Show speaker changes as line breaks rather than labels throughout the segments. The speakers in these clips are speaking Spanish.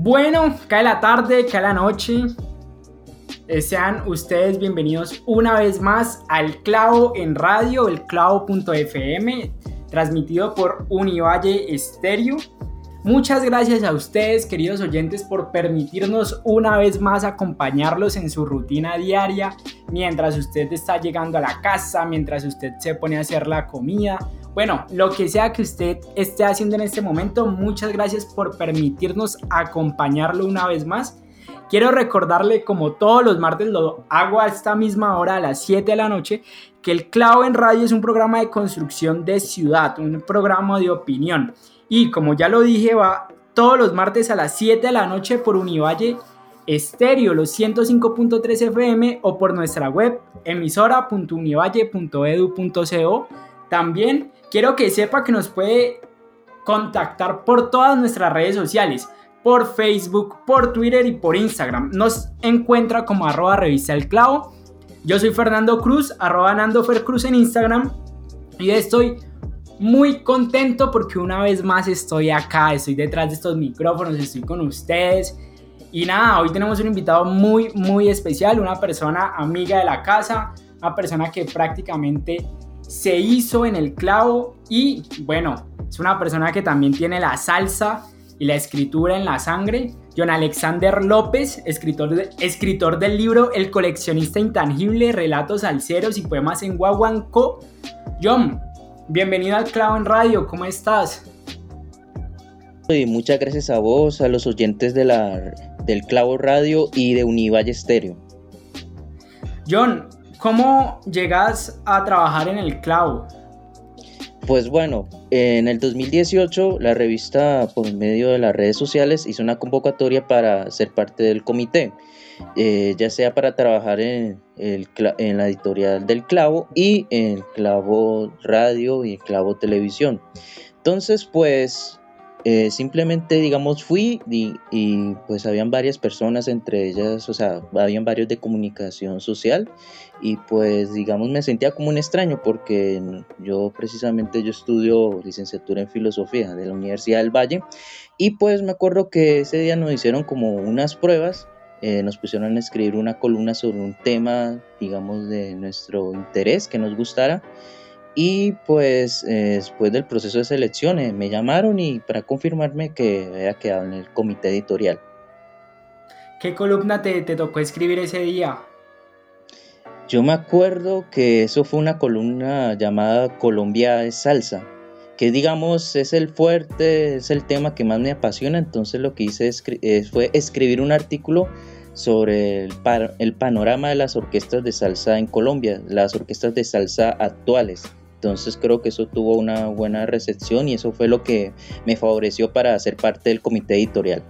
Bueno, cae la tarde, cae la noche. Eh, sean ustedes bienvenidos una vez más al Clavo en Radio, el clavo.fm, transmitido por Univalle Estéreo. Muchas gracias a ustedes, queridos oyentes, por permitirnos una vez más acompañarlos en su rutina diaria, mientras usted está llegando a la casa, mientras usted se pone a hacer la comida. Bueno, lo que sea que usted esté haciendo en este momento, muchas gracias por permitirnos acompañarlo una vez más. Quiero recordarle, como todos los martes lo hago a esta misma hora, a las 7 de la noche, que el Clavo en Radio es un programa de construcción de ciudad, un programa de opinión. Y como ya lo dije, va todos los martes a las 7 de la noche por Univalle Estéreo, los 105.3 FM o por nuestra web emisora.univalle.edu.co. También quiero que sepa que nos puede contactar por todas nuestras redes sociales, por Facebook, por Twitter y por Instagram. Nos encuentra como arroba revista el clavo. Yo soy Fernando Cruz, arroba Nando Cruz en Instagram y estoy muy contento porque una vez más estoy acá, estoy detrás de estos micrófonos, estoy con ustedes. Y nada, hoy tenemos un invitado muy, muy especial, una persona amiga de la casa, una persona que prácticamente se hizo en el clavo y bueno, es una persona que también tiene la salsa y la escritura en la sangre. John Alexander López, escritor, escritor del libro El coleccionista intangible, relatos alceros y poemas en Guaguancó. John, Bienvenido al Clavo en Radio, ¿cómo estás?
Y muchas gracias a vos, a los oyentes de la, del Clavo Radio y de Univalle Estéreo.
John, ¿cómo llegas a trabajar en el Clavo?
Pues bueno, en el 2018 la revista por medio de las redes sociales hizo una convocatoria para ser parte del comité. Eh, ya sea para trabajar en, en, la editorial del Clavo y en Clavo Radio y el Clavo Televisión. Entonces, pues eh, simplemente, digamos, fui y, y, pues habían varias personas, entre ellas, o sea, habían varios de comunicación social y pues, digamos, me sentía como un extraño porque yo precisamente yo estudio licenciatura en filosofía de la Universidad del Valle y pues me acuerdo que ese día nos hicieron como unas pruebas eh, nos pusieron a escribir una columna sobre un tema, digamos, de nuestro interés, que nos gustara. Y pues eh, después del proceso de selección eh, me llamaron y para confirmarme que había quedado en el comité editorial.
¿Qué columna te, te tocó escribir ese día?
Yo me acuerdo que eso fue una columna llamada Colombia es salsa, que digamos es el fuerte, es el tema que más me apasiona, entonces lo que hice fue escribir un artículo sobre el, el, panorama de las orquestas de salsa en Colombia, las orquestas de salsa actuales. Entonces creo que eso tuvo una buena recepción y eso fue lo que me favoreció para ser parte del comité editorial.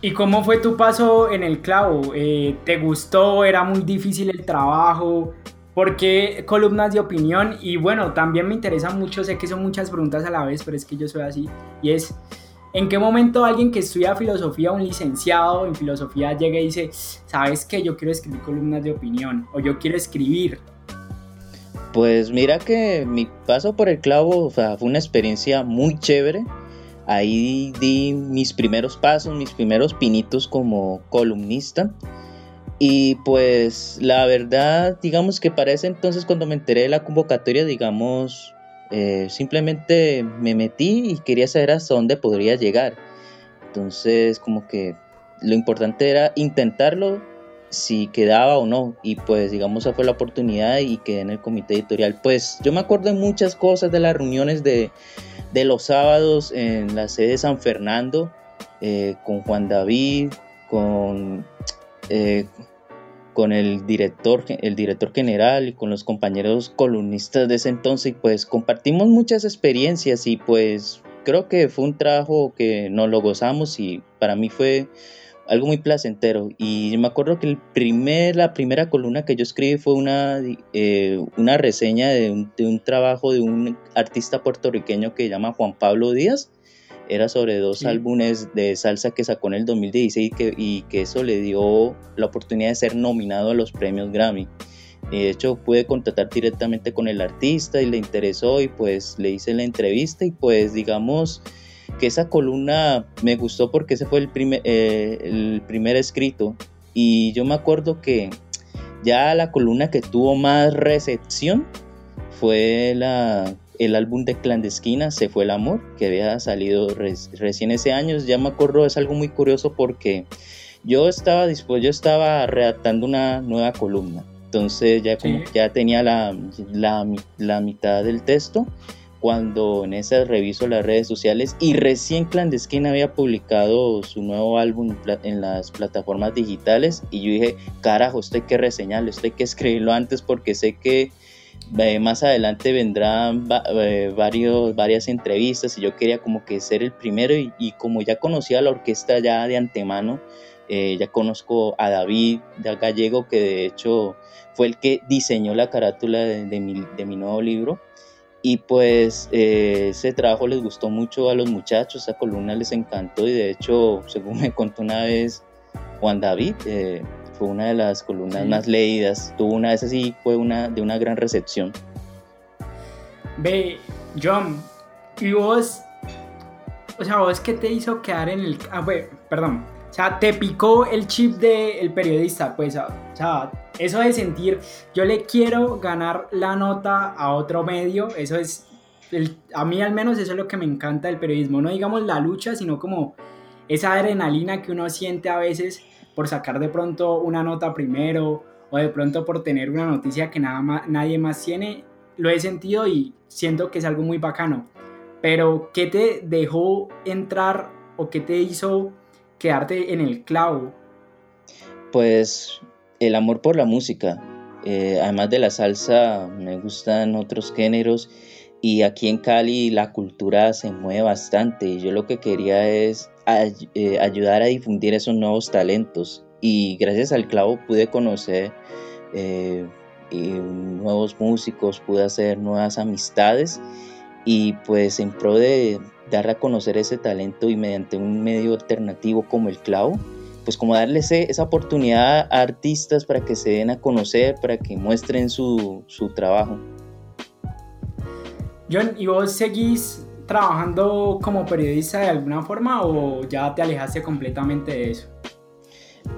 ¿Y cómo fue tu paso en el clavo? Eh, ¿Te gustó? ¿Era muy difícil el trabajo? ¿Por qué columnas de opinión? Y bueno, también me interesa mucho, sé que son muchas preguntas a la vez, pero es que yo soy así. Y es, ¿en qué momento alguien que estudia filosofía, un licenciado en filosofía, llega y dice, sabes que yo quiero escribir columnas de opinión o yo quiero escribir?
Pues mira que mi paso por el clavo fue una experiencia muy chévere. Ahí di mis primeros pasos, mis primeros pinitos como columnista. Y pues la verdad, digamos que para ese entonces cuando me enteré de la convocatoria, digamos, eh, simplemente me metí y quería saber hasta dónde podría llegar. Entonces como que lo importante era intentarlo si quedaba o no. Y pues digamos esa fue la oportunidad y quedé en el comité editorial. Pues yo me acuerdo de muchas cosas de las reuniones de, los sábados en la sede de San Fernando eh, con Juan David, con eh, con el director, el director general y con los compañeros columnistas de ese entonces, y pues compartimos muchas experiencias y pues creo que fue un trabajo que nos lo gozamos y para mí fue algo muy placentero. Y me acuerdo que el primer, la primera columna que yo escribí fue una, eh, una reseña de un, de un, trabajo de un artista puertorriqueño que se llama Juan Pablo Díaz. Era sobre dos álbumes de salsa que sacó en el 2016 y que, y que eso le dio la oportunidad de ser nominado a los premios Grammy. De hecho, pude contactar directamente con el artista y le interesó y pues le hice la entrevista y pues digamos que esa columna me gustó porque ese fue el primer, eh, el primer escrito y yo me acuerdo que ya la columna que tuvo más recepción fue la, el álbum de Clandestina, Se fue el amor, que había salido recién ese año. Ya me acuerdo, es algo muy curioso porque yo estaba dispuesto, yo estaba redactando una nueva columna. Entonces ya, ya tenía la, la, la mitad del texto cuando en esas reviso las redes sociales y recién Clandestina había publicado su nuevo álbum en las plataformas digitales y yo dije, carajo, esto hay que reseñarlo, esto hay que escribirlo antes porque sé que eh, más adelante vendrán eh, varios, varias entrevistas y yo quería como que ser el primero y, como ya conocía la orquesta ya de antemano, eh, ya conozco a David de Gallego que de hecho fue el que diseñó la carátula de mi nuevo libro y pues eh, ese trabajo les gustó mucho a los muchachos, esa columna les encantó y de hecho, según me contó una vez Juan David, eh, fue una de las columnas más leídas, tuvo una vez así, fue una de una gran recepción.
Ve, John, y vos, o sea, vos qué te hizo quedar en el... Ah, perdón, o sea, te picó el chip del periodista, pues, o sea, eso de sentir, yo le quiero ganar la nota a otro medio, eso es, a mí al menos eso es lo que me encanta del periodismo, no digamos la lucha, sino como esa adrenalina que uno siente a veces por sacar de pronto una nota primero o de pronto por tener una noticia que nada más, nadie más tiene, lo he sentido y siento que es algo muy bacano. Pero, ¿qué te dejó entrar o qué te hizo quedarte en el clavo?
Pues el amor por la música. Eh, además de la salsa, me gustan otros géneros y aquí en Cali la cultura se mueve bastante yo lo que quería es eh, ayudar a difundir esos nuevos talentos y gracias al clavo pude conocer eh, nuevos músicos, pude hacer nuevas amistades y pues en pro de dar a conocer ese talento y mediante un medio alternativo como el clavo, pues como darle esa oportunidad a artistas para que se den a conocer, para que muestren su, su trabajo.
John, ¿y vos seguís trabajando como periodista de alguna forma o ya te alejaste completamente de eso?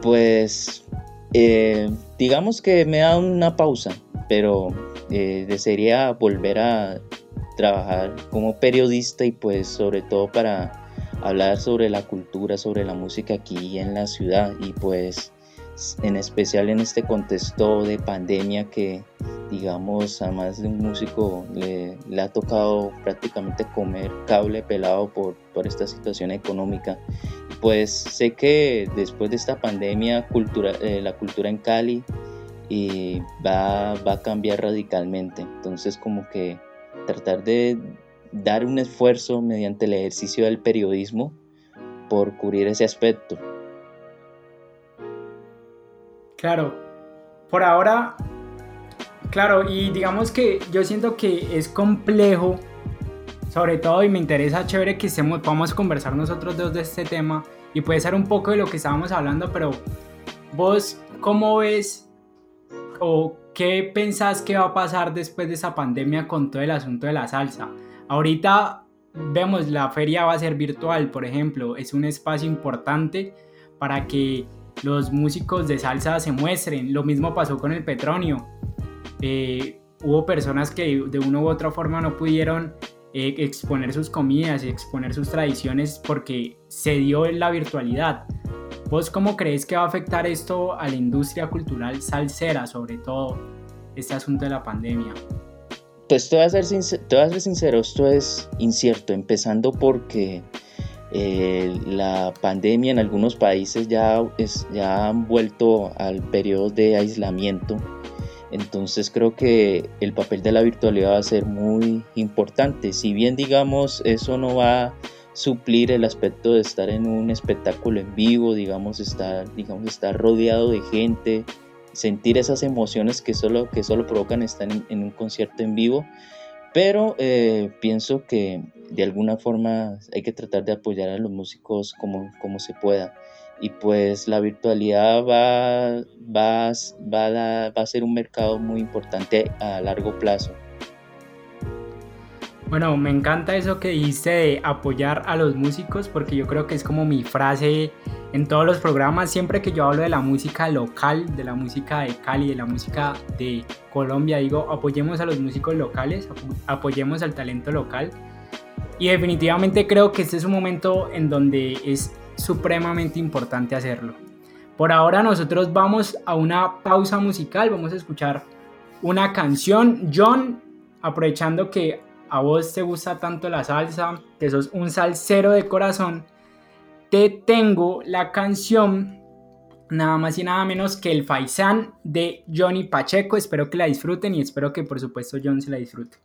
Pues eh, digamos que me da una pausa, pero eh, desearía volver a trabajar como periodista y pues sobre todo para hablar sobre la cultura, sobre la música aquí en la ciudad y pues en especial en este contexto de pandemia que digamos a más de un músico le, ha tocado prácticamente comer cable pelado por, por esta situación económica. Pues sé que después de esta pandemia cultura, eh, la cultura en Cali y va, va a cambiar radicalmente. Entonces como que tratar de dar un esfuerzo mediante el ejercicio del periodismo por cubrir ese aspecto.
Claro, por ahora, claro, y digamos que yo siento que es complejo, sobre todo, y me interesa chévere que estemos, podamos conversar nosotros dos de este tema, y puede ser un poco de lo que estábamos hablando, pero vos, ¿cómo ves o qué pensás que va a pasar después de esa pandemia con todo el asunto de la salsa? Ahorita vemos la feria va a ser virtual, por ejemplo, es un espacio importante para que los músicos de salsa se muestren. Lo mismo pasó con el Petronio. Eh, hubo personas que de una u otra forma no pudieron eh, exponer sus comidas y exponer sus tradiciones porque se dio la virtualidad. ¿Vos cómo crees que va a afectar esto a la industria cultural salsera, sobre todo este asunto de la pandemia?
Pues te voy, a ser sincero, esto es incierto, empezando porque eh, la pandemia en algunos países ya, es, ya han vuelto al periodo de aislamiento Entonces creo que el papel de la virtualidad va a ser muy importante. Si bien digamos eso no va a suplir el aspecto de estar en un espectáculo en vivo, digamos estar, digamos, estar rodeado de gente, sentir esas emociones que solo, que solo provocan estar en, un concierto en vivo. Pero eh, pienso que de alguna forma hay que tratar de apoyar a los músicos como, como se pueda y pues la virtualidad va, va, va, a, ser un mercado muy importante a largo plazo.
Bueno, me encanta eso que dijiste de apoyar a los músicos porque yo creo que es como mi frase en todos los programas, siempre que yo hablo de la música local, de la música de Cali, de la música de Colombia, digo, apoyemos a los músicos locales, apoyemos al talento local. Y definitivamente creo que este es un momento en donde es supremamente importante hacerlo. Por ahora nosotros vamos a una pausa musical, vamos a escuchar una canción. John, aprovechando que a vos te gusta tanto la salsa, que sos un salsero de corazón, te tengo la canción nada más y nada menos que el Faisán de Johnny Pacheco. Espero que la disfruten y espero que por supuesto John se la disfrute.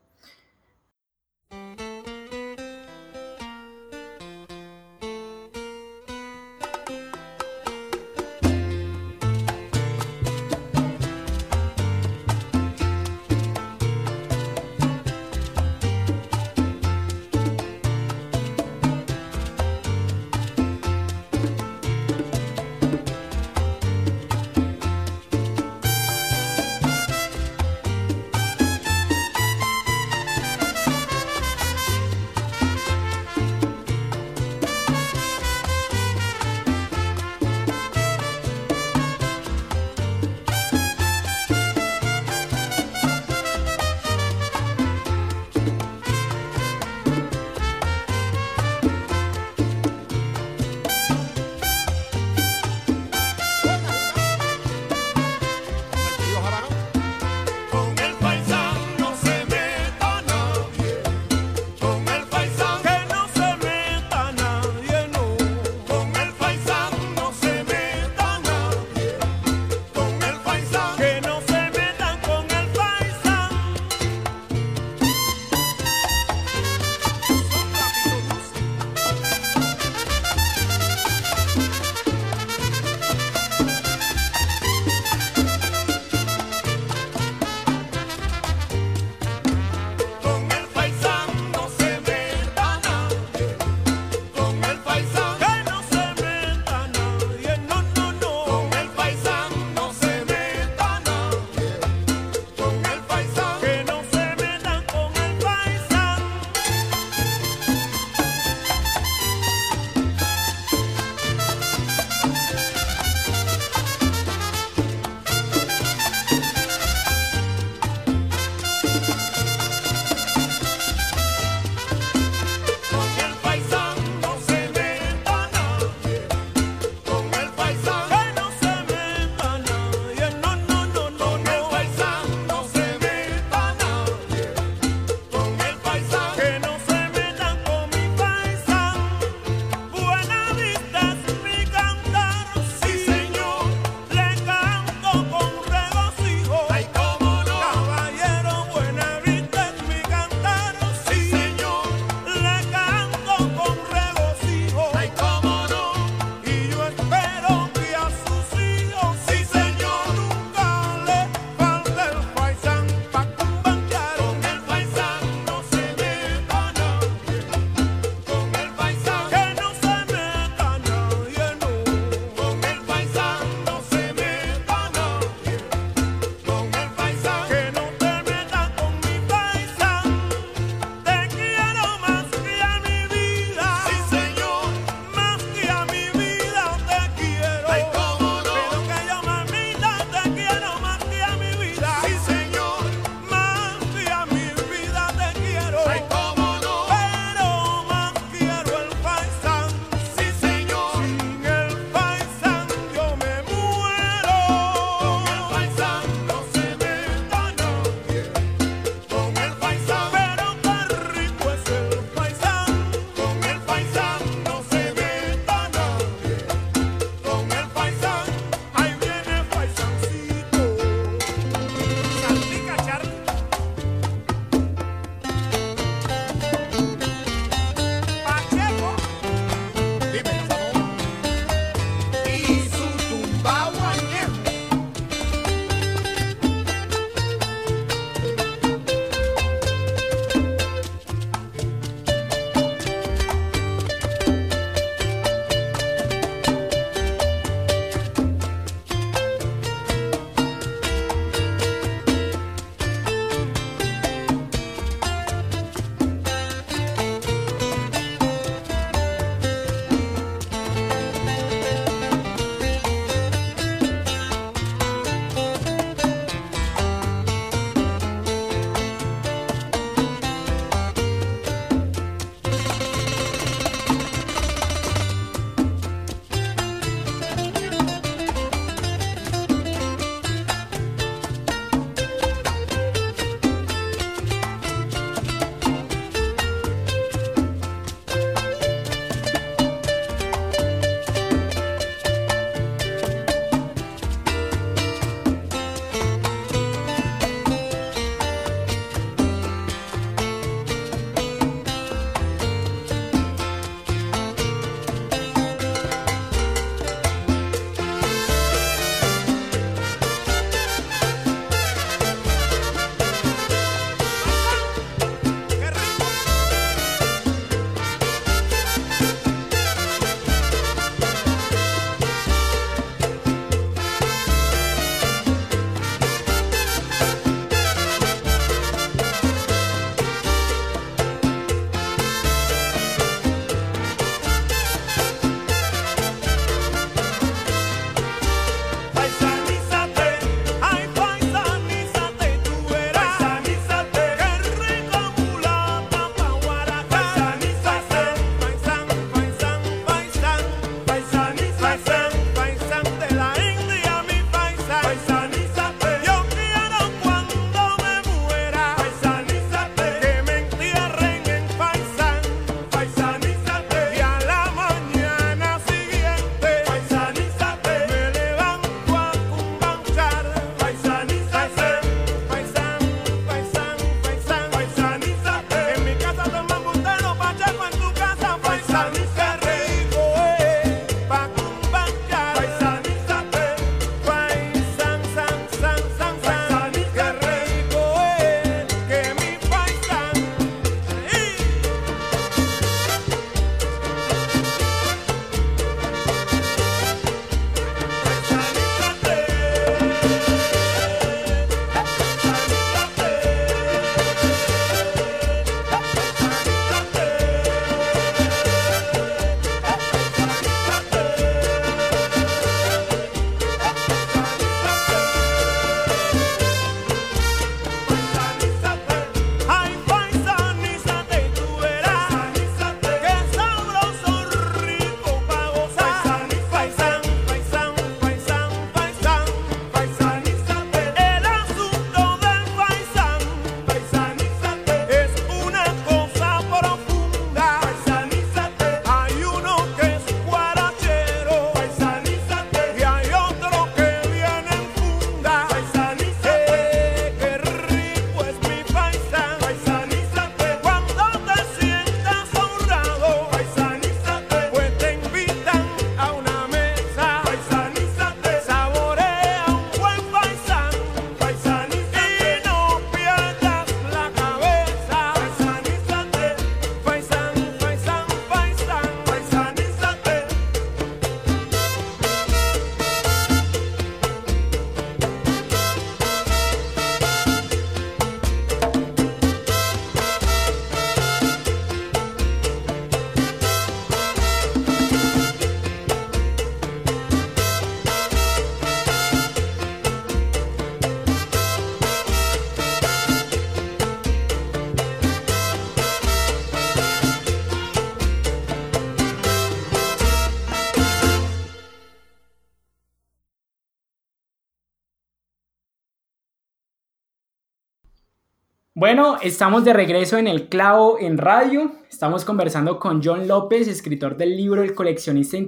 Bueno, estamos de regreso en El Clavo en Radio. Estamos conversando con John López, escritor del libro El coleccionista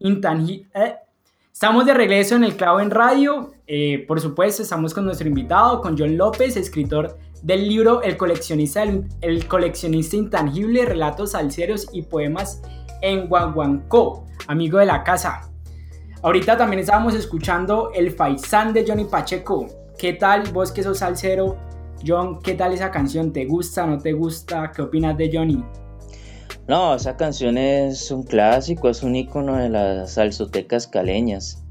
intangible. Eh. Estamos de regreso en El Clavo en Radio. Eh, por supuesto, estamos con nuestro invitado, con John López, escritor del libro El coleccionista, el, coleccionista intangible, relatos salseros y poemas en Guaguancó, amigo de la casa. Ahorita también estábamos escuchando El Faisán de Johnny Pacheco. ¿Qué tal vos que sos salsero? John, ¿qué tal esa canción? ¿Te gusta, no te gusta? ¿Qué opinas de Johnny?
No, esa canción es un clásico, es un icono de las salsotecas caleñas.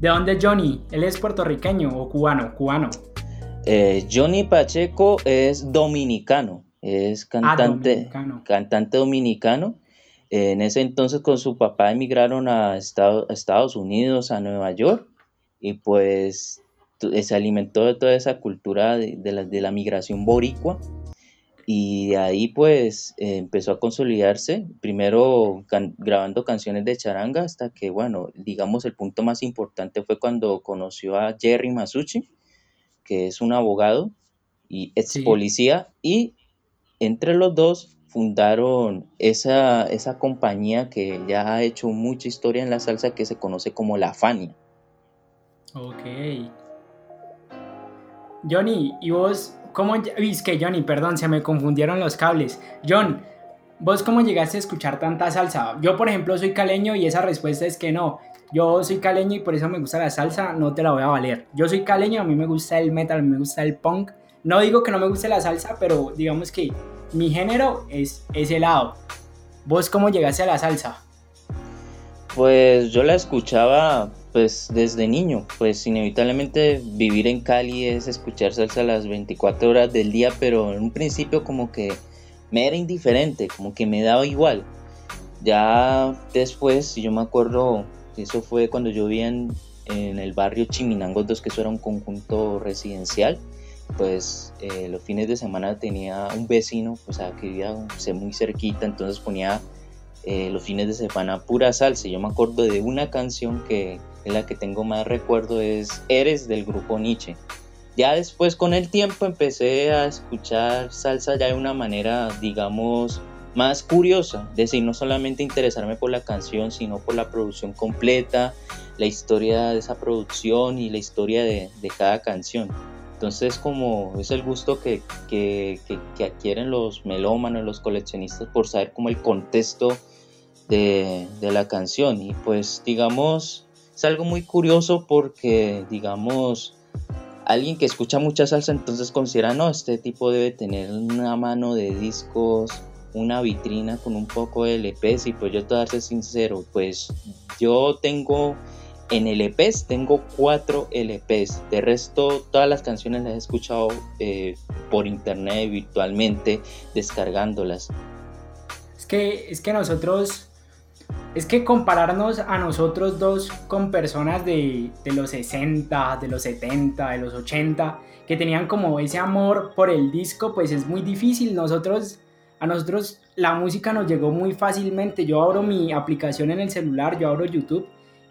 ¿De dónde es Johnny? ¿Él es puertorriqueño o cubano? Cubano.
Eh, Johnny Pacheco es dominicano, es ah, cantante, dominicano. cantante dominicano. en ese entonces con su papá emigraron a Estados Unidos, a Nueva York, y pues se alimentó de toda esa cultura de, la, migración boricua y de ahí pues eh, empezó a consolidarse, primero grabando canciones de charanga hasta que, bueno, digamos el punto más importante fue cuando conoció a Jerry Masucci, que es un abogado y ex policía, y entre los dos fundaron esa, esa compañía que ya ha hecho mucha historia en la salsa que se conoce como La Fania.
Ok. Johnny, ¿y vos cómo... Es que Johnny, perdón, se me confundieron los cables. John, ¿vos cómo llegaste a escuchar tanta salsa? Yo, por ejemplo, soy caleño y esa respuesta es que no. Yo soy caleño y por eso me gusta la salsa, no te la voy a valer. Yo soy caleño, a mí me gusta el metal, me gusta el punk. No digo que no me guste la salsa, pero digamos que mi género es ese lado. ¿Vos cómo llegaste a la salsa?
Pues yo la escuchaba pues desde niño, pues inevitablemente vivir en Cali es escuchar salsa a las 24 horas del día, pero en un principio como que me era indiferente, como que me daba igual. Ya después, yo me acuerdo, eso fue cuando yo vivía en, el barrio Chiminangos 2, que eso era un conjunto residencial, pues eh, los fines de semana tenía un vecino, pues que vivía muy cerquita, entonces ponía eh, los fines de semana pura salsa. Yo me acuerdo de una canción que la que tengo más recuerdo, es Eres del grupo Nietzsche. Ya después con el tiempo empecé a escuchar salsa ya de una manera, digamos, más curiosa, es decir, no solamente interesarme por la canción, sino por la producción completa, la historia de esa producción y la historia de, cada canción. Entonces, como es el gusto que, adquieren los melómanos, los coleccionistas, por saber como el contexto de la canción. Y pues, digamos, es algo muy curioso porque, digamos, alguien que escucha mucha salsa entonces considera, no, este tipo debe tener una mano de discos, una vitrina con un poco de LPs y pues yo te voy a ser sincero, pues yo tengo en LPs, tengo cuatro LPs, de resto todas las canciones las he escuchado eh, por internet virtualmente, descargándolas.
Es que, es que nosotros es que compararnos a nosotros dos con personas de, los 60, de los 70, de los 80, que tenían como ese amor por el disco, pues es muy difícil. Nosotros, a nosotros la música nos llegó muy fácilmente. Yo abro mi aplicación en el celular, yo abro YouTube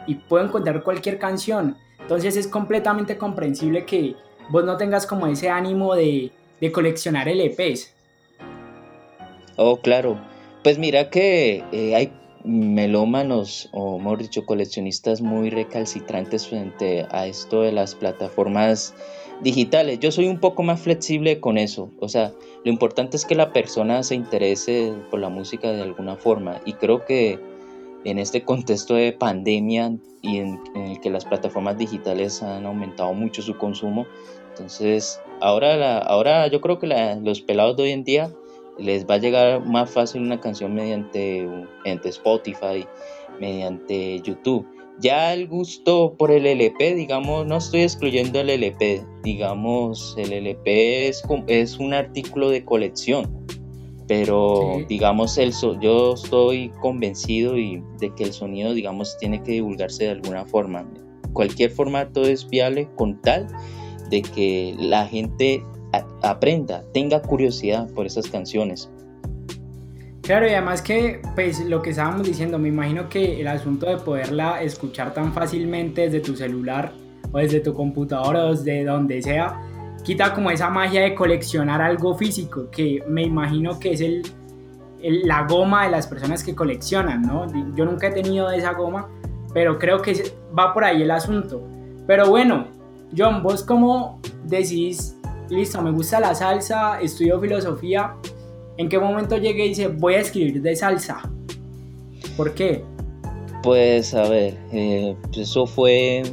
y puedo encontrar cualquier canción. Entonces es completamente comprensible que vos no tengas como ese ánimo de, de coleccionar LPs.
Oh, claro. Pues mira que eh, hay melómanos o mejor dicho coleccionistas muy recalcitrantes frente a esto de las plataformas digitales. Yo soy un poco más flexible con eso. O sea, lo importante es que la persona se interese por la música de alguna forma. Y creo que en este contexto de pandemia y en, el que las plataformas digitales han aumentado mucho su consumo, entonces ahora, ahora yo creo que los pelados de hoy en día les va a llegar más fácil una canción mediante, mediante Spotify, mediante YouTube. Ya el gusto por el LP, digamos, no estoy excluyendo el LP, digamos, el LP es, es un artículo de colección, pero digamos, el yo estoy convencido y de que el sonido, digamos, tiene que divulgarse de alguna forma. Cualquier formato es viable con tal de que la gente aprenda, tenga curiosidad por esas canciones.
Claro, y además que, pues lo que estábamos diciendo, me imagino que el asunto de poderla escuchar tan fácilmente desde tu celular o desde tu computadora o desde donde sea, quita como esa magia de coleccionar algo físico, que me imagino que es el, la goma de las personas que coleccionan, ¿no? Yo nunca he tenido esa goma, pero creo que va por ahí el asunto. Pero bueno, John, vos cómo decís, listo, me gusta la salsa, estudio filosofía, ¿en qué momento llegué y dice, voy a escribir de salsa? ¿Por qué?
Pues a ver, eh, eso fue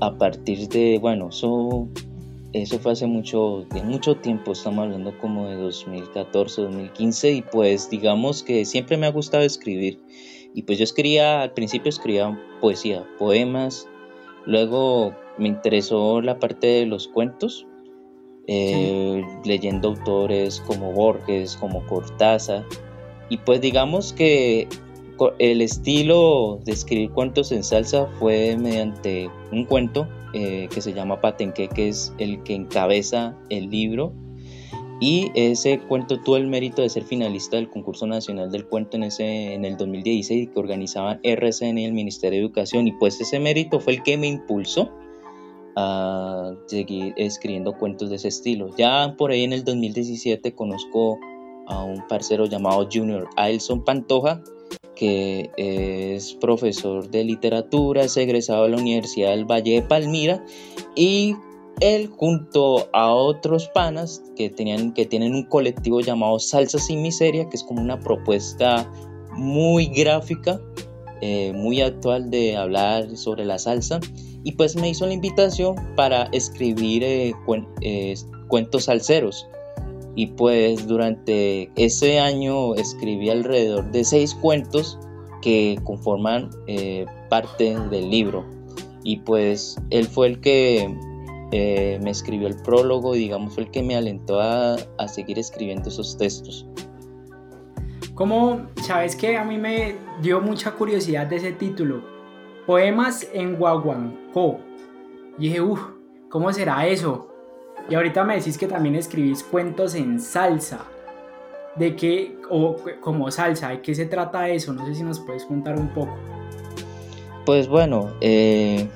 a partir de, bueno, eso, eso fue hace mucho, de mucho tiempo, estamos hablando como de 2014, 2015, y pues digamos que siempre me ha gustado escribir. Y pues yo escribía, al principio escribía poesía, poemas, luego me interesó la parte de los cuentos, eh, leyendo autores como Borges, como Cortázar, y pues digamos que el estilo de escribir cuentos en salsa fue mediante un cuento eh, que se llama Patenque, que es el que encabeza el libro. Y ese cuento tuvo el mérito de ser finalista del concurso nacional del cuento en, ese, en el 2016 que organizaban RCN y el Ministerio de Educación. Y pues ese mérito fue el que me impulsó a seguir escribiendo cuentos de ese estilo. Ya por ahí en el 2017 conozco a un parcero llamado Junior Ailson Pantoja, que es profesor de literatura, es egresado de la Universidad del Valle de Palmira y él junto a otros panas que, tenían, que tienen un colectivo llamado Salsa sin Miseria, que es como una propuesta muy gráfica, eh, muy actual de hablar sobre la salsa, y pues me hizo la invitación para escribir eh, eh, cuentos salseros. Y pues durante ese año escribí alrededor de seis cuentos que conforman eh, parte del libro. Y pues él fue el que eh, me escribió el prólogo, digamos, fue el que me alentó a, a seguir escribiendo esos textos.
Como, sabes que a mí me dio mucha curiosidad de ese título? Poemas en Guaguancó. Y dije, uff, ¿cómo será eso? Y ahorita me decís que también escribís cuentos en salsa. ¿De qué, o como salsa, de qué se trata eso? No sé si nos puedes contar un poco.
Pues bueno, eh,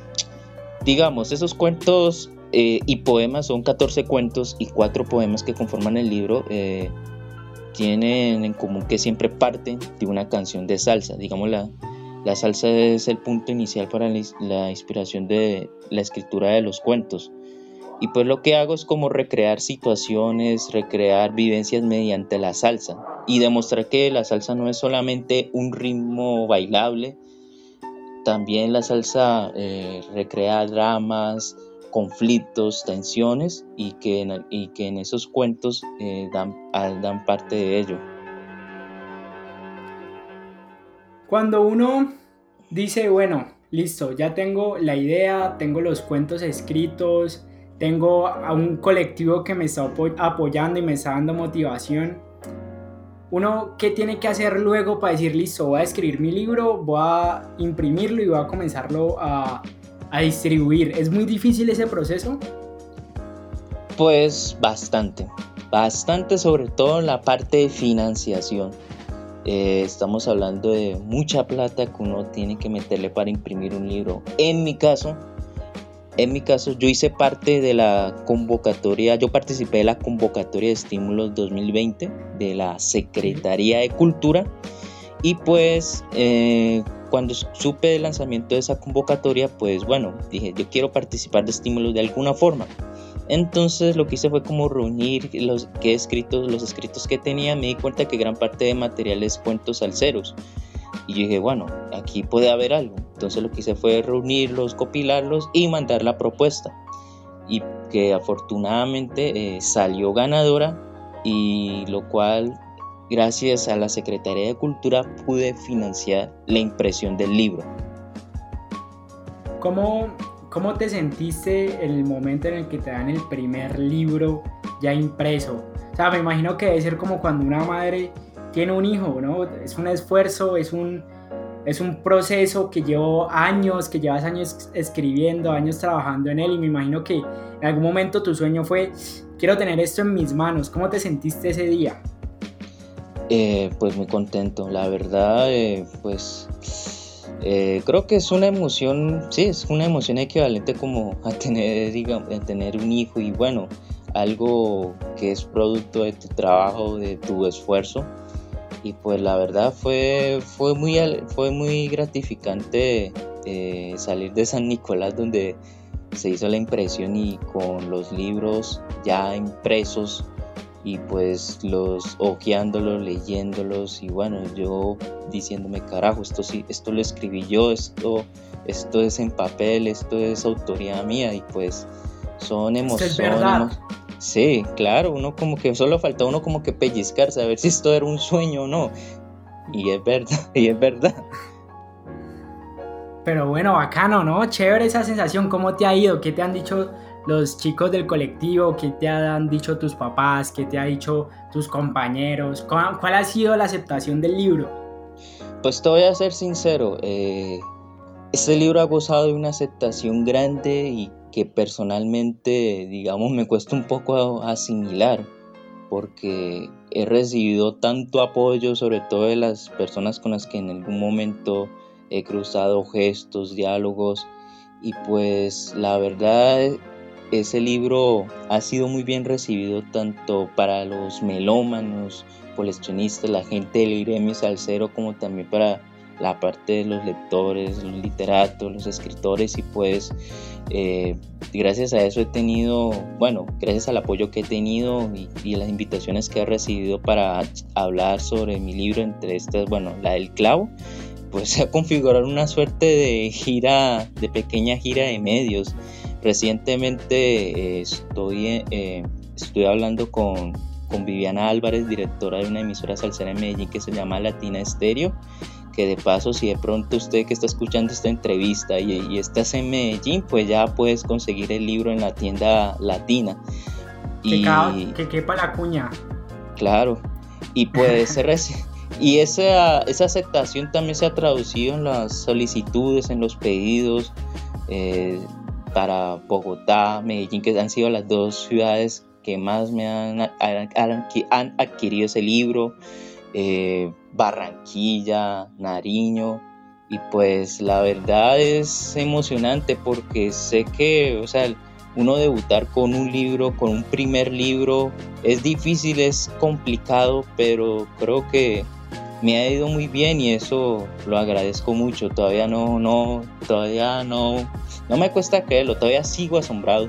digamos, esos cuentos eh, y poemas son 14 cuentos y 4 poemas que conforman el libro. Eh, tienen en común que siempre parten de una canción de salsa. Digamos, la, la salsa es el punto inicial para la inspiración de la escritura de los cuentos. Y pues lo que hago es como recrear situaciones, recrear vivencias mediante la salsa y demostrar que la salsa no es solamente un ritmo bailable, también la salsa eh, recrea dramas, conflictos, tensiones y que en, y que en esos cuentos eh, dan, dan parte de ello.
Cuando uno dice, bueno, listo, ya tengo la idea, tengo los cuentos escritos, tengo a un colectivo que me está apoyando y me está dando motivación. Uno, ¿qué tiene que hacer luego para decir, listo, voy a escribir mi libro, voy a imprimirlo y voy a comenzarlo a, a distribuir? ¿Es muy difícil ese proceso?
Pues bastante, bastante sobre todo en la parte de financiación. Eh, estamos hablando de mucha plata que uno tiene que meterle para imprimir un libro. En mi caso, en mi caso, yo hice parte de la convocatoria, yo participé de la convocatoria de estímulos 2020 de la Secretaría de Cultura y pues eh, cuando supe del lanzamiento de esa convocatoria, pues bueno, dije, yo quiero participar de estímulos de alguna forma. Entonces lo que hice fue como reunir los, que escritos, los escritos que tenía, me di cuenta que gran parte de materiales cuentos alceros. Y yo dije, bueno, aquí puede haber algo. Entonces lo que hice fue reunirlos, copilarlos y mandar la propuesta. Y que afortunadamente eh, salió ganadora y lo cual gracias a la Secretaría de Cultura pude financiar la impresión del libro.
¿Cómo, ¿Cómo te sentiste el momento en el que te dan el primer libro ya impreso? O sea, me imagino que debe ser como cuando una madre tiene un hijo, ¿no? Es un esfuerzo, es un, es un proceso que llevo años, que llevas años escribiendo, años trabajando en él y me imagino que en algún momento tu sueño fue, quiero tener esto en mis manos. ¿Cómo te sentiste ese día?
Eh, pues muy contento, la verdad, eh, pues Eh, creo que es una emoción, sí, es una emoción equivalente como a tener, digamos, tener un hijo y bueno, algo que es producto de tu trabajo, de tu esfuerzo. Y pues la verdad fue, fue, muy, fue muy gratificante eh, salir de San Nicolás donde se hizo la impresión y con los libros ya impresos y pues los ojeándolos, leyéndolos y bueno, yo diciéndome, carajo, esto sí, esto lo escribí yo, esto, esto es en papel, esto es autoría mía y pues son emociones. Sí, claro, uno como que solo falta uno como que pellizcarse a ver si esto era un sueño o no. Y es verdad, y es verdad.
Pero bueno, bacano, ¿no? Chévere esa sensación. ¿Cómo te ha ido? ¿Qué te han dicho los chicos del colectivo? ¿Qué te han dicho tus papás? ¿Qué te ha dicho tus compañeros? ¿Cuál, ha sido la aceptación del libro?
Pues te voy a ser sincero. Eh, este libro ha gozado de una aceptación grande y que personalmente, digamos, me cuesta un poco asimilar porque he recibido tanto apoyo, sobre todo de las personas con las que en algún momento he cruzado gestos, diálogos y pues la verdad ese libro ha sido muy bien recibido tanto para los melómanos, coleccionistas, la gente del gremio salsero, como también para la parte de los lectores, los literatos, los escritores. Y pues eh, gracias a eso he tenido, bueno, gracias al apoyo que he tenido y, y, las invitaciones que he recibido para hablar sobre mi libro, entre estas, bueno, la del clavo, pues se ha configurado una suerte de gira, de pequeña gira de medios Recientemente eh, estoy, eh, estoy hablando con, con, Viviana Álvarez, directora de una emisora salsera en Medellín que se llama Latina Estéreo, que de paso si de pronto usted que está escuchando esta entrevista y, y, estás en Medellín, pues ya puedes conseguir el libro en la tienda latina.
Y, que, quepa la cuña.
Claro, y pues y esa, esa aceptación también se ha traducido en las solicitudes, en los pedidos. Eh, para Bogotá, Medellín, que han sido las dos ciudades que más me han, han, adquirido ese libro, eh, Barranquilla, Nariño, y pues la verdad es emocionante porque sé que, o sea, uno debutar con un libro, con un primer libro, es difícil, es complicado, pero creo que me ha ido muy bien y eso lo agradezco mucho. Todavía no, no, todavía no, no me cuesta creerlo, todavía sigo asombrado.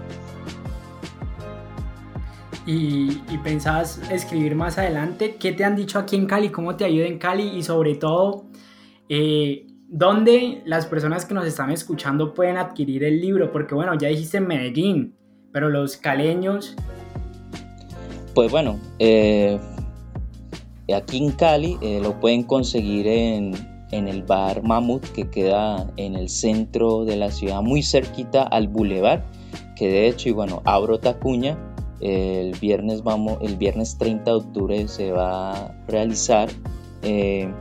Y, y pensabas escribir más adelante, ¿qué te han dicho aquí en Cali? ¿Cómo te ayuda en Cali? Y sobre todo, eh, ¿dónde las personas que nos están escuchando pueden adquirir el libro? Porque bueno, ya dijiste Medellín, pero los caleños...
Pues bueno, eh, Aquí en Cali eh, lo pueden conseguir en, el bar Mamut que queda en el centro de la ciudad, muy cerquita al bulevar, que de hecho, y bueno, abro tacuña, el viernes, vamos, el viernes 30 de octubre se va a realizar eh,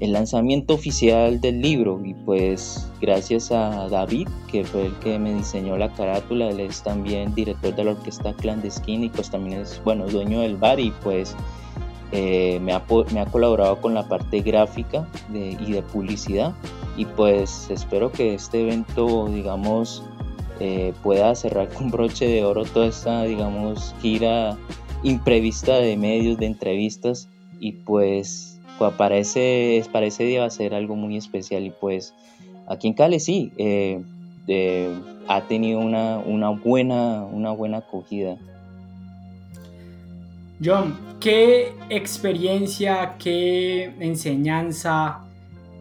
el lanzamiento oficial del libro. Y pues gracias a David que fue el que me diseñó la carátula él es también director de la orquesta clandestina y pues también es bueno dueño del bar. Y pues eh, me, ha, me, ha, colaborado con la parte gráfica y de publicidad y pues espero que este evento digamos eh, pueda cerrar con broche de oro toda esta digamos gira imprevista de medios de entrevistas y pues para ese, día va a ser algo muy especial y pues aquí en Cali sí eh, ha tenido una, una, buena, una buena acogida
John, ¿qué experiencia, qué enseñanza,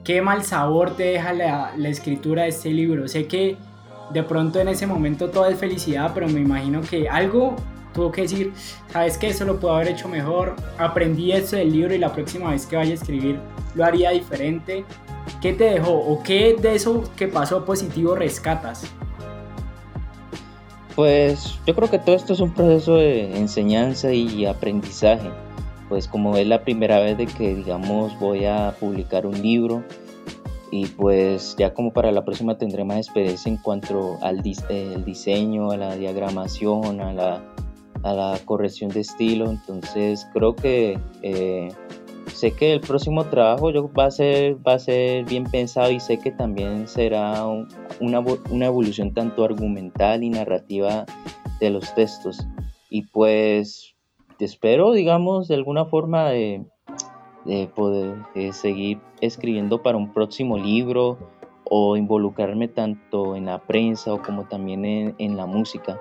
qué mal sabor te deja la, escritura de este libro? Sé que de pronto en ese momento todo es felicidad, pero me imagino que algo tuvo que decir, sabes que eso lo puedo haber hecho mejor, aprendí esto del libro y la próxima vez que vaya a escribir lo haría diferente. ¿Qué te dejó o qué de eso que pasó positivo rescatas?
Pues yo creo que todo esto es un proceso de enseñanza y aprendizaje. Pues como es la primera vez de que digamos voy a publicar un libro y pues ya como para la próxima tendré más experiencia en cuanto al diseño, a la diagramación, a la, a la corrección de estilo. Entonces creo que eh, sé que el próximo trabajo yo va a ser va a ser bien pensado y sé que también será una, una evolución tanto argumental y narrativa de los textos. Y pues espero digamos de alguna forma de, poder seguir escribiendo para un próximo libro o involucrarme tanto en la prensa o como también en, en la música.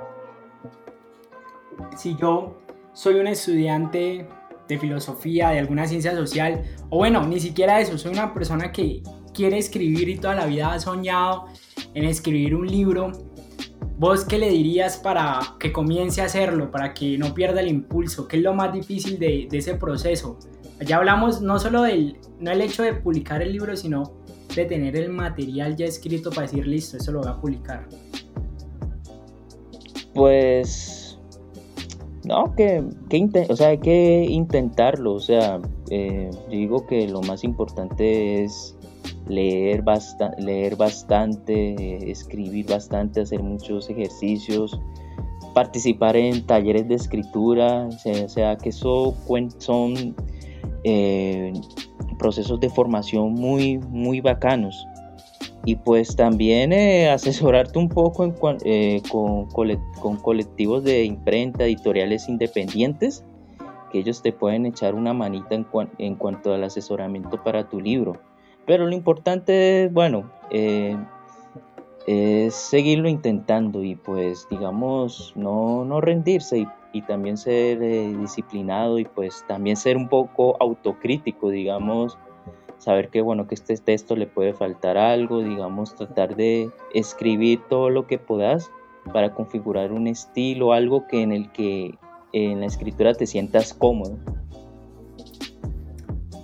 Si yo soy un estudiante de filosofía, de alguna ciencia social, o bueno, ni siquiera eso, soy una persona que quiere escribir y toda la vida ha soñado en escribir un libro, ¿vos qué le dirías para que comience a hacerlo, para que no pierda el impulso? ¿Qué es lo más difícil de, ese proceso? Ya hablamos no solo del, no el hecho de publicar el libro, sino de tener el material ya escrito para decir, listo, eso lo voy a publicar.
Pues no, que, que o sea, hay que intentarlo. O sea, eh, digo que lo más importante es leer, leer bastante, escribir bastante, hacer muchos ejercicios, participar en talleres de escritura. O sea, que eso son eh, procesos de formación muy, muy bacanos y pues también eh, asesorarte un poco eh, con, colectivos de imprenta, editoriales independientes, que ellos te pueden echar una manita en, en cuanto al asesoramiento para tu libro. Pero lo importante bueno, eh, es seguirlo intentando y pues digamos no, no rendirse y, y también ser disciplinado y pues también ser un poco autocrítico, digamos, saber que bueno que este texto le puede faltar algo, digamos tratar de escribir todo lo que puedas para configurar un estilo, algo que en el que en la escritura te sientas cómodo.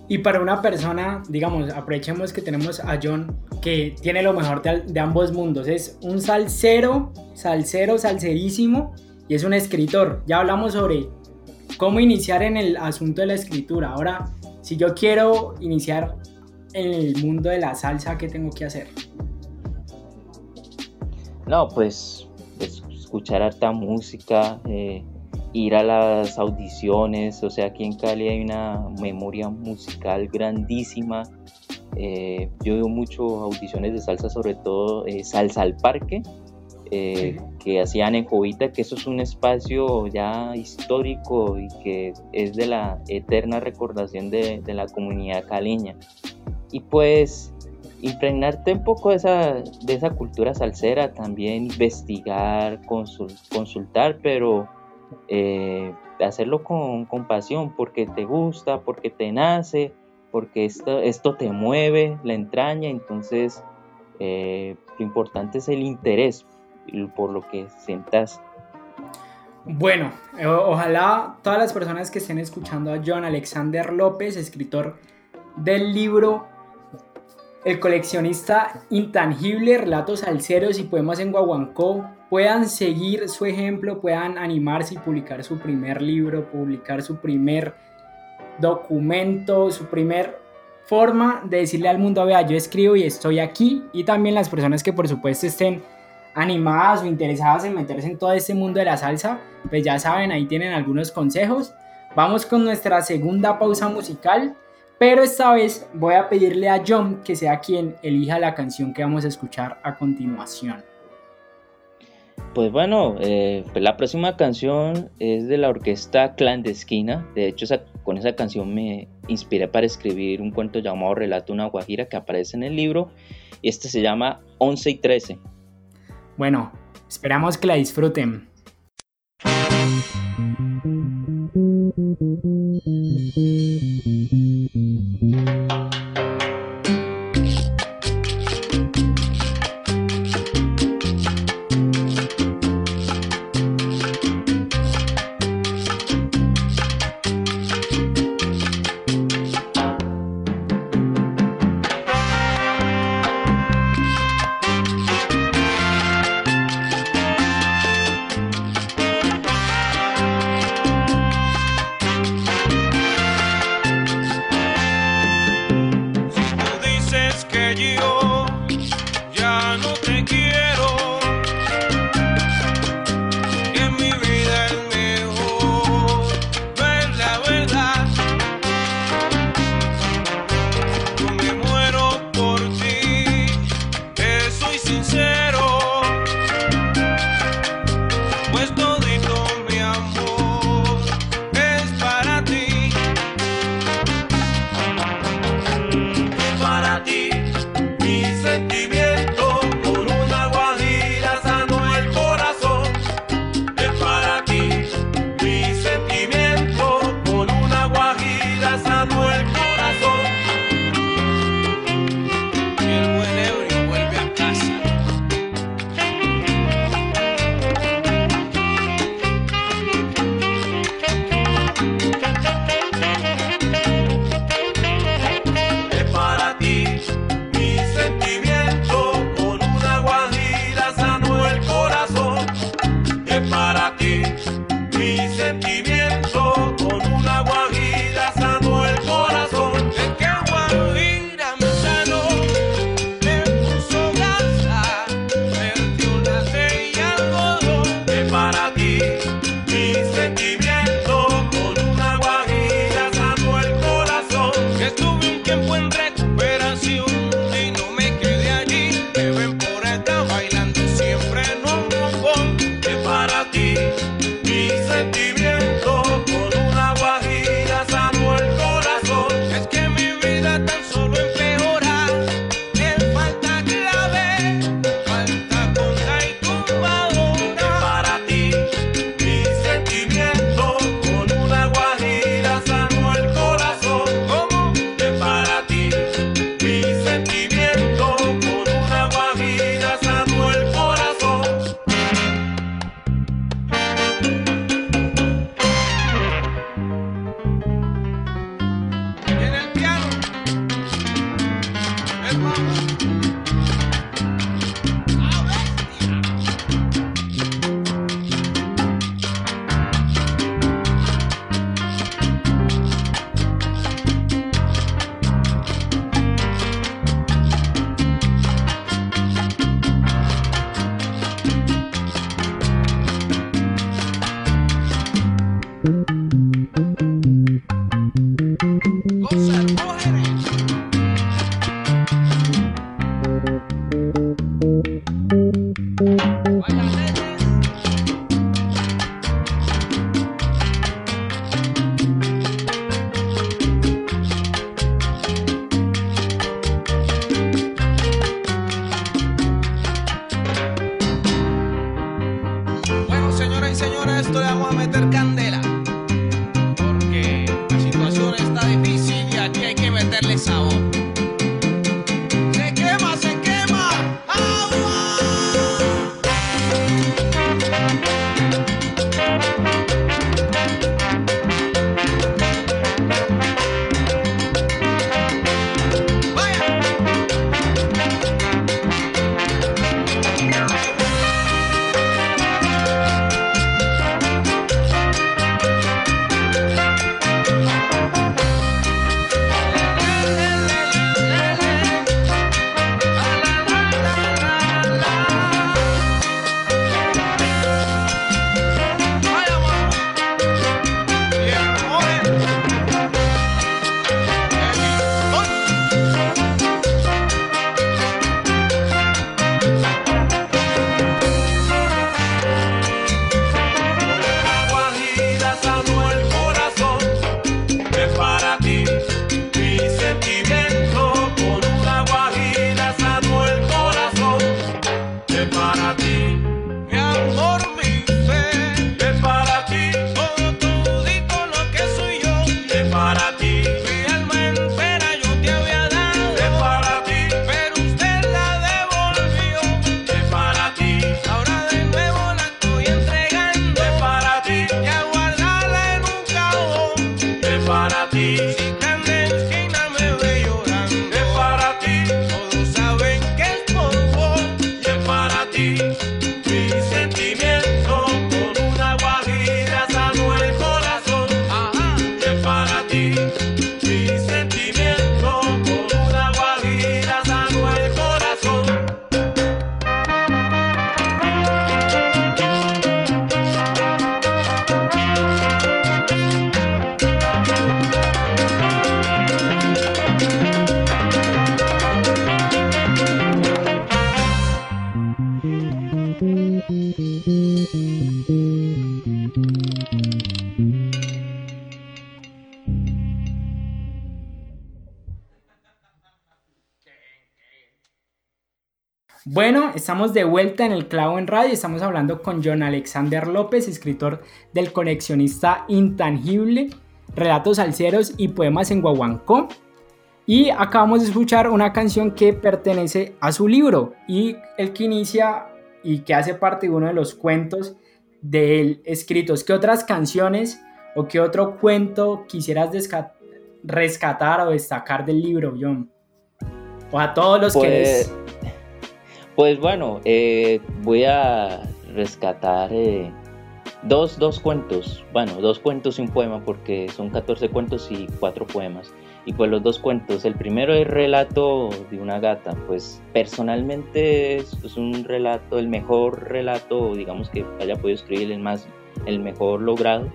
Y para una persona, digamos, aprovechemos que tenemos a John, que tiene lo mejor de, de, ambos mundos. Es un salsero, salsero, salserísimo, y es un escritor. Ya hablamos sobre cómo iniciar en el asunto de la escritura. Ahora, si yo quiero iniciar en el mundo de la salsa, ¿qué tengo que hacer?
No, pues, escuchar harta música, eh, ir a las audiciones, o sea, aquí en Cali hay una memoria musical grandísima. Eh, yo veo mucho audiciones de salsa, sobre todo eh, Salsa al Parque, que hacían en Jovita, que eso es un espacio ya histórico y que es de la eterna recordación de, la comunidad caleña. Y pues impregnarte un poco de esa, de esa cultura salsera, también investigar, consultar, pero eh, hacerlo con, con, pasión, porque te gusta, porque te nace, porque esto, esto te mueve la entraña, entonces eh, lo importante es el interés por lo que sientas.
Bueno, ojalá todas las personas que estén escuchando a John Alexander López, escritor del libro el coleccionista intangible, relatos salseros y poemas en Guaguancó puedan seguir su ejemplo, puedan animarse y publicar su primer libro, publicar su primer documento, su primer forma de decirle al mundo, vea, yo escribo y estoy aquí. Y también las personas que por supuesto estén animadas o interesadas en meterse en todo este mundo de la salsa, pues ya saben, ahí tienen algunos consejos. Vamos con nuestra segunda pausa musical pero esta vez voy a pedirle a John que sea quien elija la canción que vamos a escuchar a continuación.
Pues bueno, eh, pues la próxima canción es de la orquesta Clandestina. De hecho, con esa canción me inspiré para escribir un cuento llamado Relato una Guajira que aparece en el libro. Y este se llama 11 y 13.
Bueno, esperamos que la disfruten.
Y señores, esto le vamos a meter candela. Porque la situación está difícil y aquí hay que meterle sabor.
Estamos de vuelta en el clavo en radio. Estamos hablando con John Alexander López, escritor del coleccionista intangible, relatos alceros y poemas en Guaguancó. Y acabamos de escuchar una canción que pertenece a su libro y el que inicia y que hace parte de uno de los cuentos de él escritos. ¿Qué otras canciones o qué otro cuento quisieras rescatar o destacar del libro, John? O a todos los que
pues, pues bueno, eh, voy a rescatar eh, dos, dos, cuentos, bueno, dos cuentos y un poema porque son 14 cuentos y cuatro poemas. Y pues los dos cuentos, el primero es relato de una gata, pues personalmente es, es un relato, el mejor relato, digamos que haya podido escribir, el más, el mejor logrado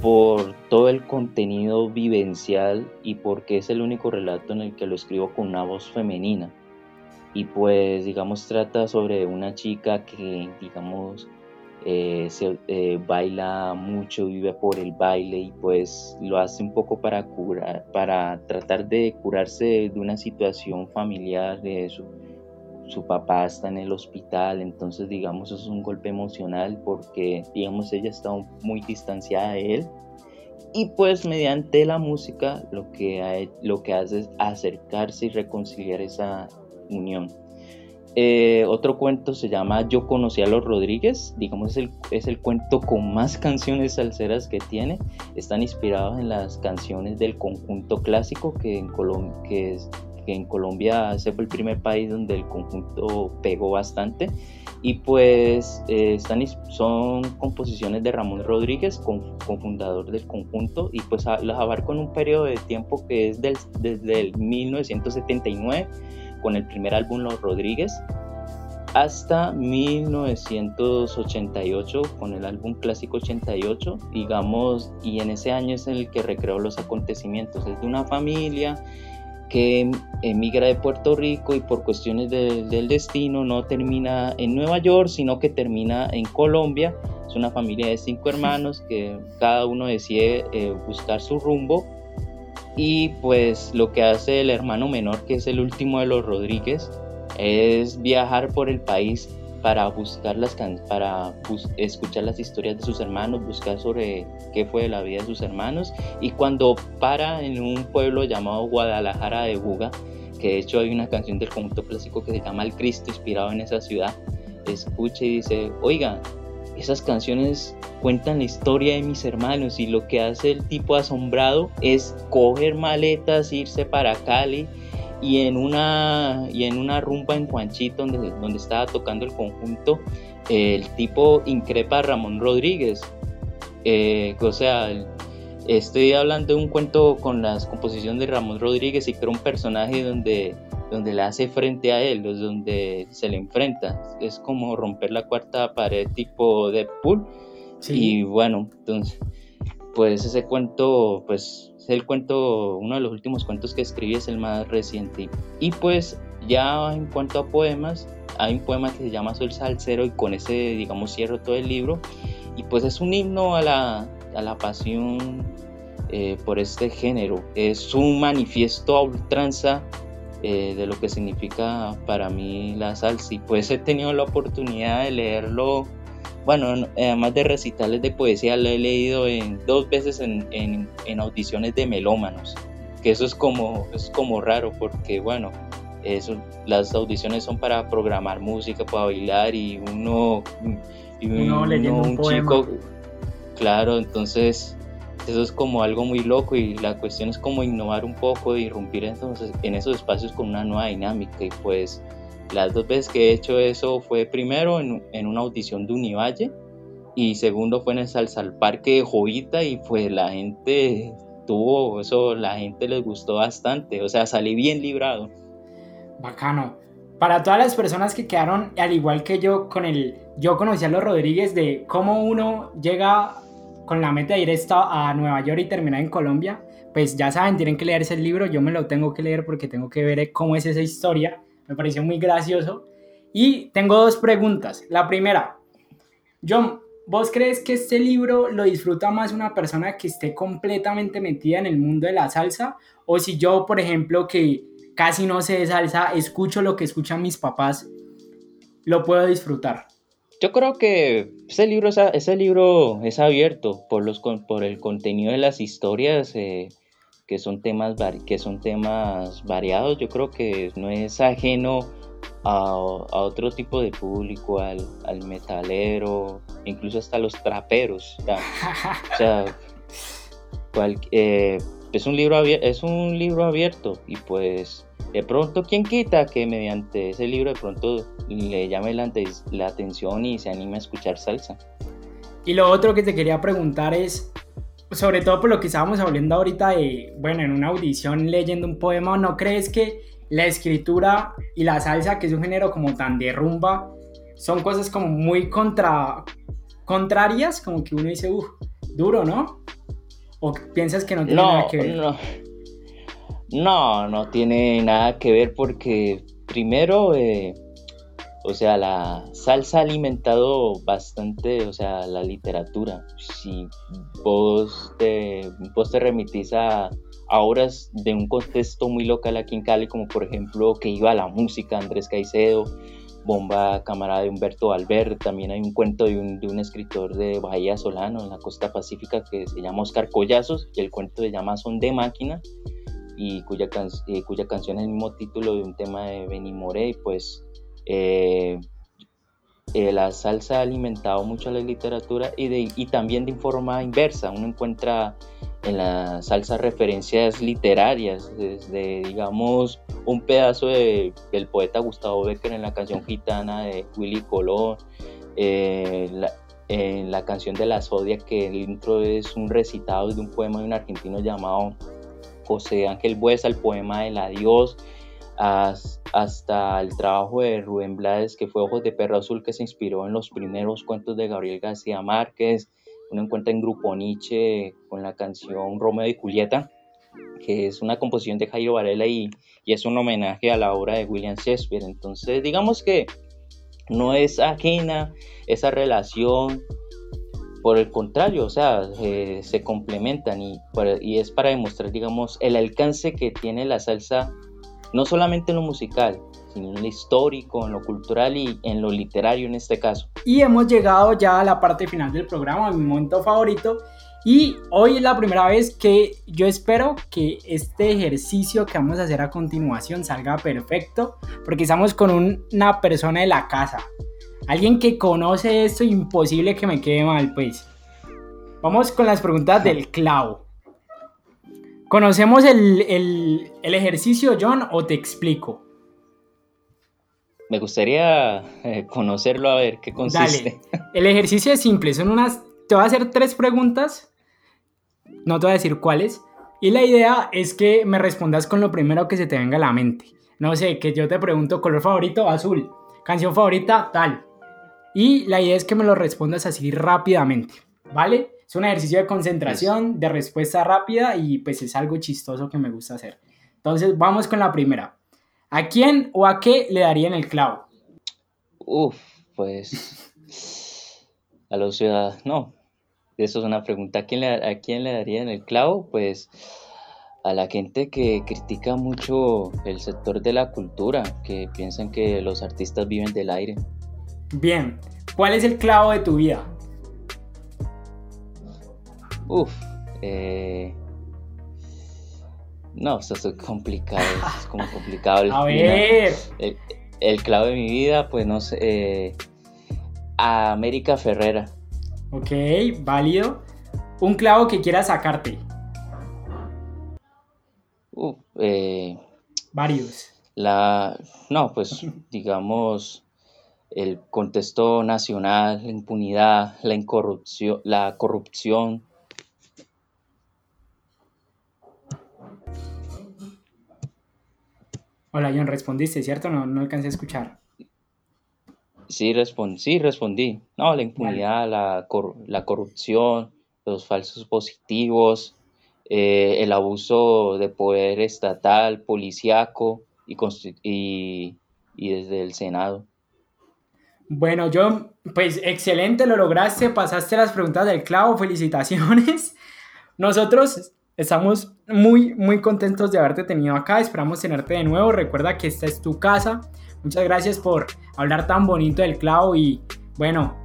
por todo el contenido vivencial y porque es el único relato en el que lo escribo con una voz femenina y pues digamos trata sobre una chica que digamos eh, se, eh, baila mucho, vive por el baile y pues lo hace un poco para curar, para tratar de curarse de una situación familiar, de su, su papá está en el hospital, entonces digamos es un golpe emocional porque digamos ella está muy distanciada de él y pues mediante la música lo que, lo que hace es acercarse y reconciliar esa, unión. Eh, otro cuento se llama Yo conocí a los Rodríguez, digamos es el, es el cuento con más canciones salseras que tiene, están inspirados en las canciones del conjunto clásico que en, que, en Colombia fue el primer país donde el conjunto pegó bastante. Y pues eh, están, son composiciones de Ramón Rodríguez, cofundador del conjunto y pues las abarco en un periodo de tiempo que es del, desde el 1979 con el primer álbum Los Rodríguez hasta 1988 con el álbum Clásico 88, digamos, y en ese año es el que recreó los acontecimientos. Es de una familia que emigra de Puerto Rico y por cuestiones del destino no termina en Nueva York, sino que termina en Colombia. Es una familia de cinco hermanos que cada uno decide eh, buscar su rumbo y pues lo que hace el hermano menor, que es el último de los Rodríguez, es viajar por el país para buscar las para escuchar las historias de sus hermanos, buscar sobre qué fue la vida de sus hermanos. Y cuando para en un pueblo llamado Guadalajara de Buga, que de hecho hay una canción del conjunto clásico que se llama El Cristo inspirado en esa ciudad, escucha y dice, oiga, esas canciones cuentan la historia de mis hermanos y lo que hace el tipo asombrado es coger maletas, irse para Cali y en una, y en una rumba en Juanchito donde, donde estaba tocando el conjunto, el tipo increpa a Ramón Rodríguez. Eh, o sea, estoy hablando de un cuento con las composiciones de Ramón Rodríguez y que era un personaje donde, donde le hace frente a él, donde se le enfrenta. Es como romper la cuarta pared tipo Deadpool. Y bueno, entonces, pues ese cuento, pues es el cuento, uno de los últimos cuentos que escribí es el más reciente. Y pues ya en cuanto a poemas, hay un poema que se llama Soy Salcero y con ese, digamos, cierro todo el libro. Y pues es un himno a la, a la pasión eh, por este género. Es un manifiesto a ultranza eh, de lo que significa para mí la salsa. Y pues he tenido la oportunidad de leerlo bueno, además de recitales de poesía, lo he leído en, dos veces en, en, audiciones de melómanos, que eso es como, es como raro porque, bueno, eso, las audiciones son para programar música, para bailar y uno,
y uno, leyendo un, chico,
claro, entonces eso es como algo muy loco y la cuestión es como innovar un poco, irrumpir entonces en esos espacios con una nueva dinámica y pues las dos veces que he hecho eso fue primero en, en una audición de Univalle y segundo fue en el Salsa al Parque de Jovita y pues la gente tuvo eso, la gente les gustó bastante, o sea, salí bien librado.
Bacano. Para todas las personas que quedaron, al igual que yo, con el, yo conocí a los Rodríguez de cómo uno llega con la meta de ir a Nueva York y terminar en Colombia, pues ya saben, tienen que leerse el libro, yo me lo tengo que leer porque tengo que ver cómo es esa historia me pareció muy gracioso. Y tengo dos preguntas. La primera, John, ¿vos crees que este libro lo disfruta más una persona que esté completamente metida en el mundo de la salsa? O si yo, por ejemplo, que casi no sé de salsa, escucho lo que escuchan mis papás, lo puedo disfrutar.
Yo creo que ese libro, ese libro es abierto por, los, por el contenido de las historias. Eh, que son temas, que son temas variados, yo creo que no es ajeno a, otro tipo de público, al, al, metalero, incluso hasta los traperos. o sea, eh, es, un libro es un libro abierto y pues de pronto, ¿quién quita que mediante ese libro de pronto le llame la, la atención y se anime a escuchar salsa?
Y lo otro que te quería preguntar es, sobre todo por lo que estábamos hablando ahorita de, bueno, en una audición leyendo un poema, ¿no crees que la escritura y la salsa, que es un género como tan de rumba, son cosas como muy contra, contrarias? Como que uno dice, uff, duro, ¿no? ¿O piensas que no tiene nada que ver?
No. No, no tiene nada que ver porque primero... Eh, o sea, la salsa ha alimentado bastante, o sea, la literatura. Si vos te, vos remitís a, obras de un contexto muy local aquí en Cali, como por ejemplo que iba la música, Andrés Caicedo, Bomba Camarada de Humberto Albert, también hay un cuento de un, de un, escritor de Bahía Solano en la costa pacífica que se llama Oscar Collazos y el cuento se llama Son de Máquina y cuya, eh, cuya canción es el mismo título de un tema de Benny Morey, pues eh, eh, la salsa ha alimentado mucho la literatura y, de, y también de forma inversa. Uno encuentra en la salsa referencias literarias, desde, digamos, un pedazo de, del poeta Gustavo Becker en la canción gitana de Willy Colón, eh, en la canción de la Sodia, que el intro es un recitado de un poema de un argentino llamado José Ángel Buesa, el poema del adiós, hasta el trabajo de Rubén Blades, que fue Ojos de Perro Azul, que se inspiró en los primeros cuentos de Gabriel García Márquez. Uno encuentra en Grupo Nietzsche con la canción Romeo y Julieta, que es una composición de Jairo Varela y, y es un homenaje a la obra de William Shakespeare. Entonces, digamos que no es ajena esa relación por el contrario, o sea, eh, se complementan y, y, es para demostrar, digamos, el alcance que tiene la salsa no solamente en lo musical, en lo histórico, en lo cultural y en lo literario en este caso.
Y hemos llegado ya a la parte final del programa, mi momento favorito. Y hoy es la primera vez que yo espero que este ejercicio que vamos a hacer a continuación salga perfecto, porque estamos con una persona de la casa. Alguien que conoce esto, imposible que me quede mal, pues. Vamos con las preguntas del clavo. ¿Conocemos el, el ejercicio, John, o te explico?
Me gustaría eh, conocerlo a ver qué consiste.
Dale. El ejercicio es simple, son unas. Te voy a hacer tres preguntas. No te voy a decir cuáles. Y la idea es que me respondas con lo primero que se te venga a la mente. No sé, que yo te pregunto color favorito, azul. Canción favorita, tal. Y la idea es que me lo respondas así rápidamente. ¿Vale? Es un ejercicio de concentración, de respuesta rápida y pues es algo chistoso que me gusta hacer. Entonces, vamos con la primera. ¿A quién o a qué le darían el clavo?
Uf, pues a los ciudadanos, no, eso es una pregunta. ¿A quién, le, ¿A quién le darían el clavo? Pues a la gente que critica mucho el sector de la cultura, que piensan que los artistas viven del aire.
Bien, ¿cuál es el clavo de tu vida?
Uf, eh, no, esto es complicado, es como complicado.
a ver.
El, clavo de mi vida, pues no sé, eh, a América Ferrera.
Ok, válido. Un clavo que quieras sacarte.
eh,
Varios.
La, no, pues digamos el contexto nacional, la impunidad, la incorrupción, la corrupción,
Hola, John, respondiste, ¿cierto? No, no alcancé a escuchar.
Sí, sí respondí. No, la impunidad, la, la, corrupción, los falsos positivos, eh, el abuso de poder estatal, policíaco y, y, y desde el Senado.
Bueno, John, pues excelente, lo lograste, pasaste las preguntas del clavo, felicitaciones. Nosotros Estamos muy, muy contentos de haberte tenido acá. Esperamos tenerte de nuevo. Recuerda que esta es tu casa. Muchas gracias por hablar tan bonito del clavo y, bueno,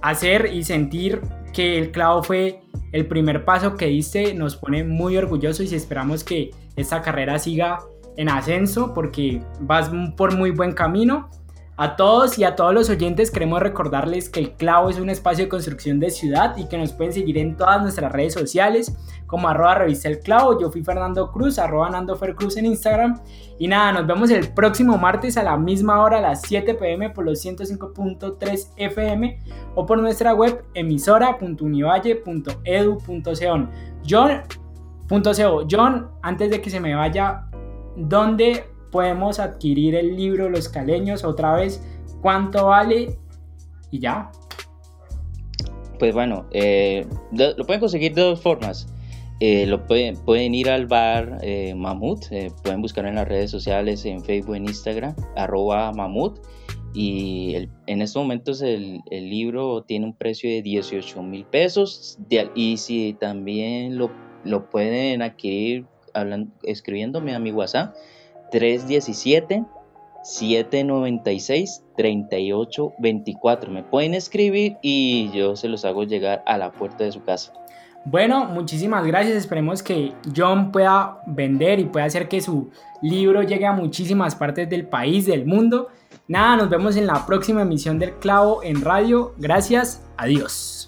hacer y sentir que el clavo fue el primer paso que diste. Nos pone muy orgullosos y esperamos que esta carrera siga en ascenso porque vas por muy buen camino. A todos y a todos los oyentes queremos recordarles que El Clavo es un espacio de construcción de ciudad y que nos pueden seguir en todas nuestras redes sociales como arroba revista El Clavo. Yo fui Fernando Cruz, arroba Nando Cruz en Instagram. Y nada, nos vemos el próximo martes a la misma hora, a las 7 pm por los 105.3 FM o por nuestra web emisora.univalle.edu.co. John, John, antes de que se me vaya, ¿dónde podemos adquirir el libro Los Caleños otra vez, cuánto vale y ya.
Pues bueno, eh, lo pueden conseguir de dos formas. Eh, lo pueden, ir al bar eh, Mamut, pueden buscar en las redes sociales, en Facebook, en Instagram, arroba Mamut. Y en estos momentos el, libro tiene un precio de 18 mil pesos. y si también lo, lo pueden adquirir escribiéndome a mi WhatsApp, 317 796 3824. Me pueden escribir y yo se los hago llegar a la puerta de su casa.
Bueno, muchísimas gracias. Esperemos que John pueda vender y pueda hacer que su libro llegue a muchísimas partes del país, del mundo. Nada, nos vemos en la próxima emisión del Clavo en radio. Gracias, adiós.